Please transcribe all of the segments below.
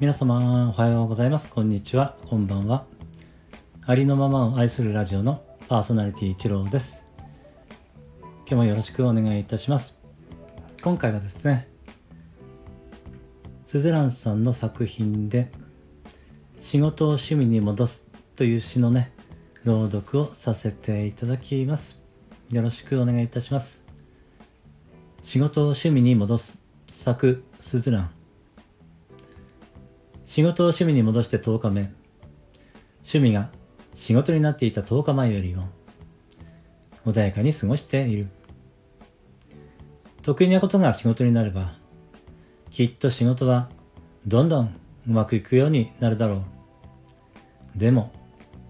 皆様おはようございます。こんにちは。こんばんは。ありのままを愛するラジオのパーソナリティ一郎です。今日もよろしくお願いいたします。今回はですねスズランさんの作品で仕事を趣味に戻すという詩のね朗読をさせていただきます。よろしくお願いいたします。仕事を趣味に戻す作スズラン。仕事を趣味に戻して10日目。趣味が仕事になっていた10日前よりも穏やかに過ごしている。得意なことが仕事になれば、きっと仕事はどんどんうまくいくようになるだろう。でも、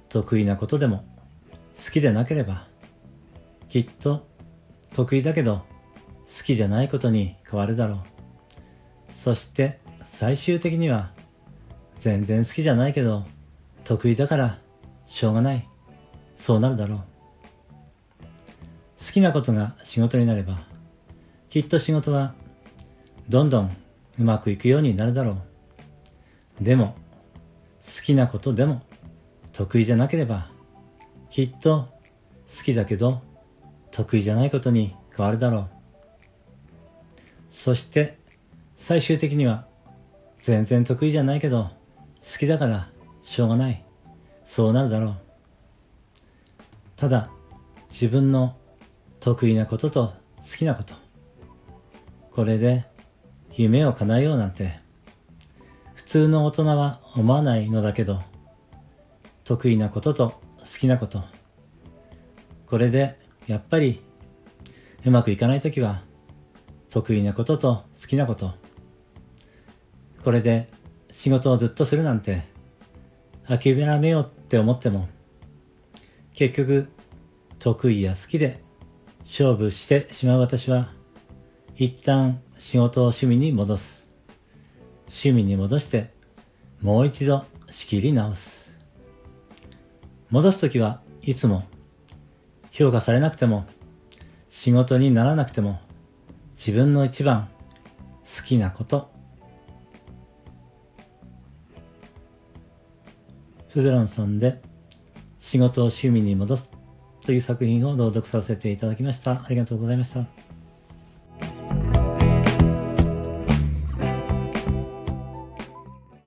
得意なことでも好きでなければ、きっと得意だけど好きじゃないことに変わるだろう。そして最終的には全然好きじゃないけど得意だからしょうがない。そうなるだろう。好きなことが仕事になればきっと仕事はどんどんうまくいくようになるだろう。でも好きなことでも得意じゃなければきっと好きだけど得意じゃないことに変わるだろう。そして最終的には全然得意じゃないけど好きだからしょうがない。そうなるだろう。ただ自分の得意なことと好きなこと。これで夢を叶えようなんて。普通の大人は思わないのだけど得意なことと好きなこと。これでやっぱりうまくいかないときは得意なことと好きなこと。これで仕事をずっとするなんて諦めようって思っても結局得意や好きで勝負してしまう私は一旦仕事を趣味に戻す。趣味に戻してもう一度仕切り直す。戻す時はいつも評価されなくても仕事にならなくても自分の一番好きなことスズランさんで仕事を趣味に戻すという作品を朗読させていただきました。ありがとうございました。